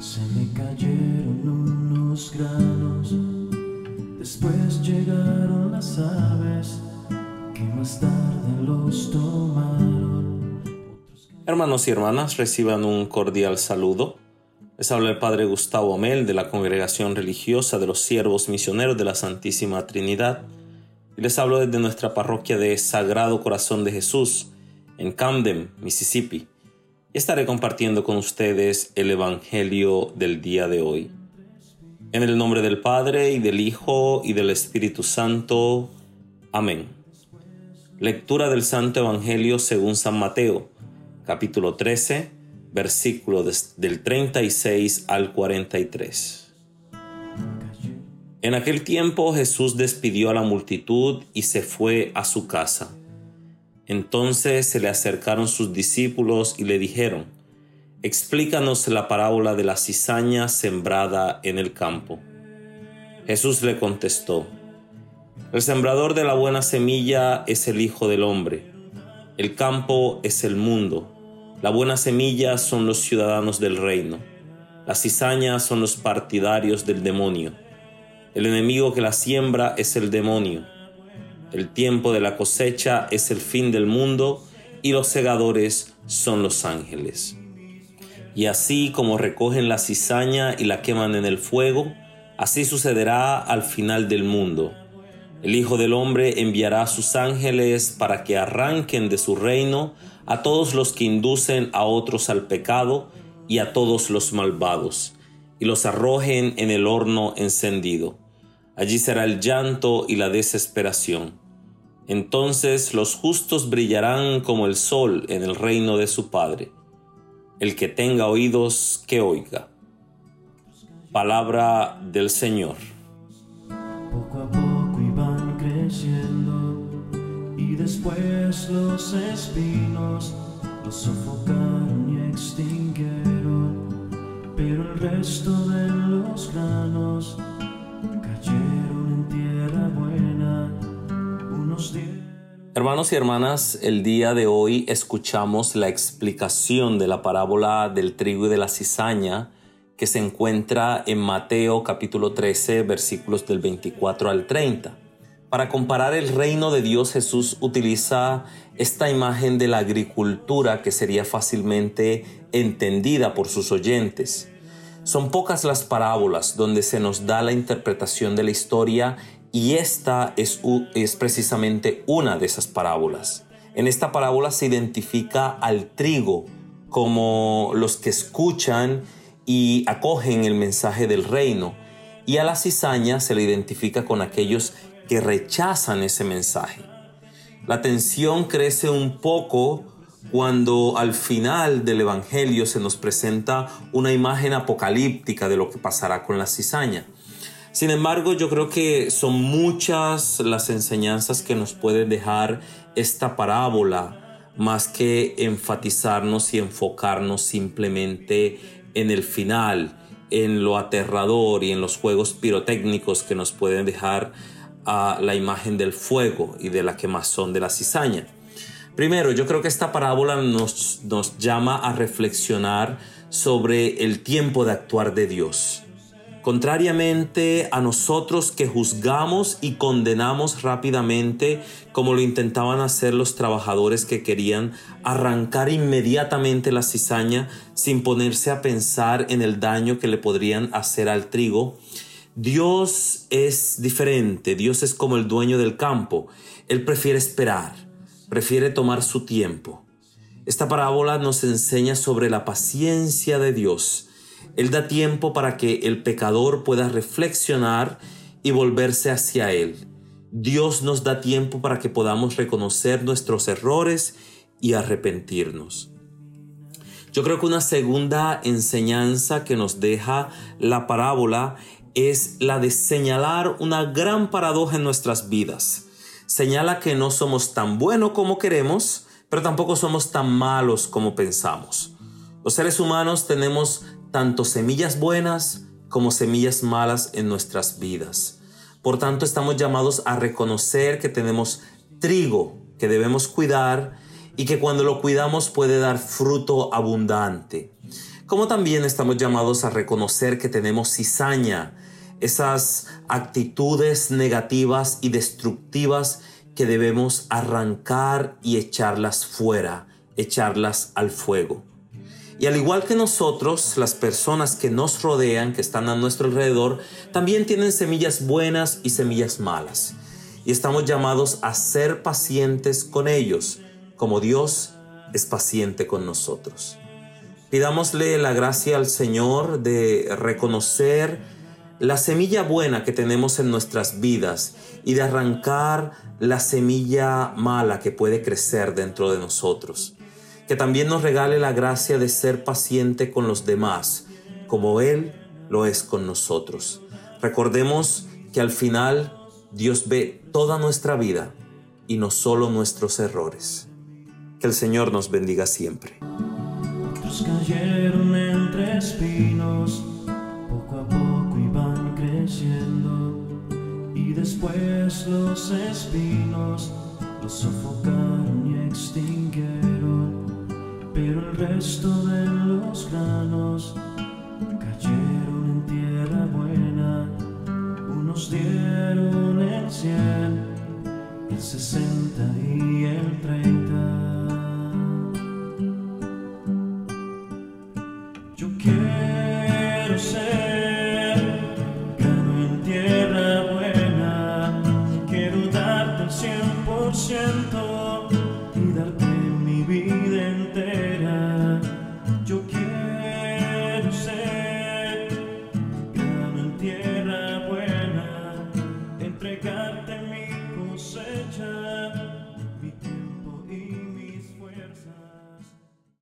se le cayeron unos granos, después llegaron las aves que más tarde los tomaron. Hermanos y hermanas, reciban un cordial saludo. Les habla el Padre Gustavo Amel de la Congregación Religiosa de los Siervos Misioneros de la Santísima Trinidad y les hablo desde nuestra parroquia de Sagrado Corazón de Jesús en Camden, Mississippi. Estaré compartiendo con ustedes el Evangelio del día de hoy. En el nombre del Padre y del Hijo y del Espíritu Santo. Amén. Lectura del Santo Evangelio según San Mateo, capítulo 13 versículo del 36 al 43. En aquel tiempo Jesús despidió a la multitud y se fue a su casa. Entonces se le acercaron sus discípulos y le dijeron, Explícanos la parábola de la cizaña sembrada en el campo. Jesús le contestó, El sembrador de la buena semilla es el Hijo del Hombre, el campo es el mundo la buena semilla son los ciudadanos del reino. La cizaña son los partidarios del demonio. El enemigo que la siembra es el demonio. El tiempo de la cosecha es el fin del mundo y los segadores son los ángeles. Y así como recogen la cizaña y la queman en el fuego, así sucederá al final del mundo. El Hijo del Hombre enviará a sus ángeles para que arranquen de su reino a todos los que inducen a otros al pecado y a todos los malvados, y los arrojen en el horno encendido. Allí será el llanto y la desesperación. Entonces los justos brillarán como el sol en el reino de su Padre. El que tenga oídos, que oiga. Palabra del Señor. Poco a poco iban creciendo y después los espinos los sofocaron y extinguieron, pero el resto de los granos Hermanos y hermanas, el día de hoy escuchamos la explicación de la parábola del trigo y de la cizaña que se encuentra en Mateo capítulo 13 versículos del 24 al 30. Para comparar el reino de Dios, Jesús utiliza esta imagen de la agricultura que sería fácilmente entendida por sus oyentes. Son pocas las parábolas donde se nos da la interpretación de la historia y esta es, precisamente una de esas parábolas. En esta parábola se identifica al trigo como los que escuchan y acogen el mensaje del reino y a la cizaña se le identifica con aquellos que rechazan ese mensaje. La tensión crece un poco cuando al final del Evangelio se nos presenta una imagen apocalíptica de lo que pasará con la cizaña. Sin embargo, yo creo que son muchas las enseñanzas que nos puede dejar esta parábola, más que enfatizarnos y enfocarnos simplemente en el final, en lo aterrador y en los juegos pirotécnicos que nos pueden dejar a la imagen del fuego y de la quemazón de la cizaña. Primero, yo creo que esta parábola nos, nos llama a reflexionar sobre el tiempo de actuar de Dios. Contrariamente a nosotros que juzgamos y condenamos rápidamente, como lo intentaban hacer los trabajadores que querían arrancar inmediatamente la cizaña sin ponerse a pensar en el daño que le podrían hacer al trigo, Dios es diferente, Dios es como el dueño del campo, Él prefiere esperar, prefiere tomar su tiempo. Esta parábola nos enseña sobre la paciencia de Dios. Él da tiempo para que el pecador pueda reflexionar y volverse hacia Él. Dios nos da tiempo para que podamos reconocer nuestros errores y arrepentirnos. Yo creo que una segunda enseñanza que nos deja la parábola es la de señalar una gran paradoja en nuestras vidas. Señala que no somos tan buenos como queremos, pero tampoco somos tan malos como pensamos. Los seres humanos tenemos tanto semillas buenas como semillas malas en nuestras vidas. Por tanto, estamos llamados a reconocer que tenemos trigo que debemos cuidar y que cuando lo cuidamos puede dar fruto abundante. Como también estamos llamados a reconocer que tenemos cizaña, esas actitudes negativas y destructivas que debemos arrancar y echarlas fuera, echarlas al fuego. Y al igual que nosotros, las personas que nos rodean, que están a nuestro alrededor, también tienen semillas buenas y semillas malas. Y estamos llamados a ser pacientes con ellos, como Dios es paciente con nosotros. Pidámosle la gracia al Señor de reconocer la semilla buena que tenemos en nuestras vidas y de arrancar la semilla mala que puede crecer dentro de nosotros que también nos regale la gracia de ser paciente con los demás, como Él lo es con nosotros. Recordemos que al final Dios ve toda nuestra vida y no solo nuestros errores. Que el Señor nos bendiga siempre. Otros cayeron entre espinos, poco a poco iban creciendo y después los espinos los sofocaron y extinguieron pero el resto de los granos cayeron en tierra buena, unos dieron el cien, el sesenta y el treinta.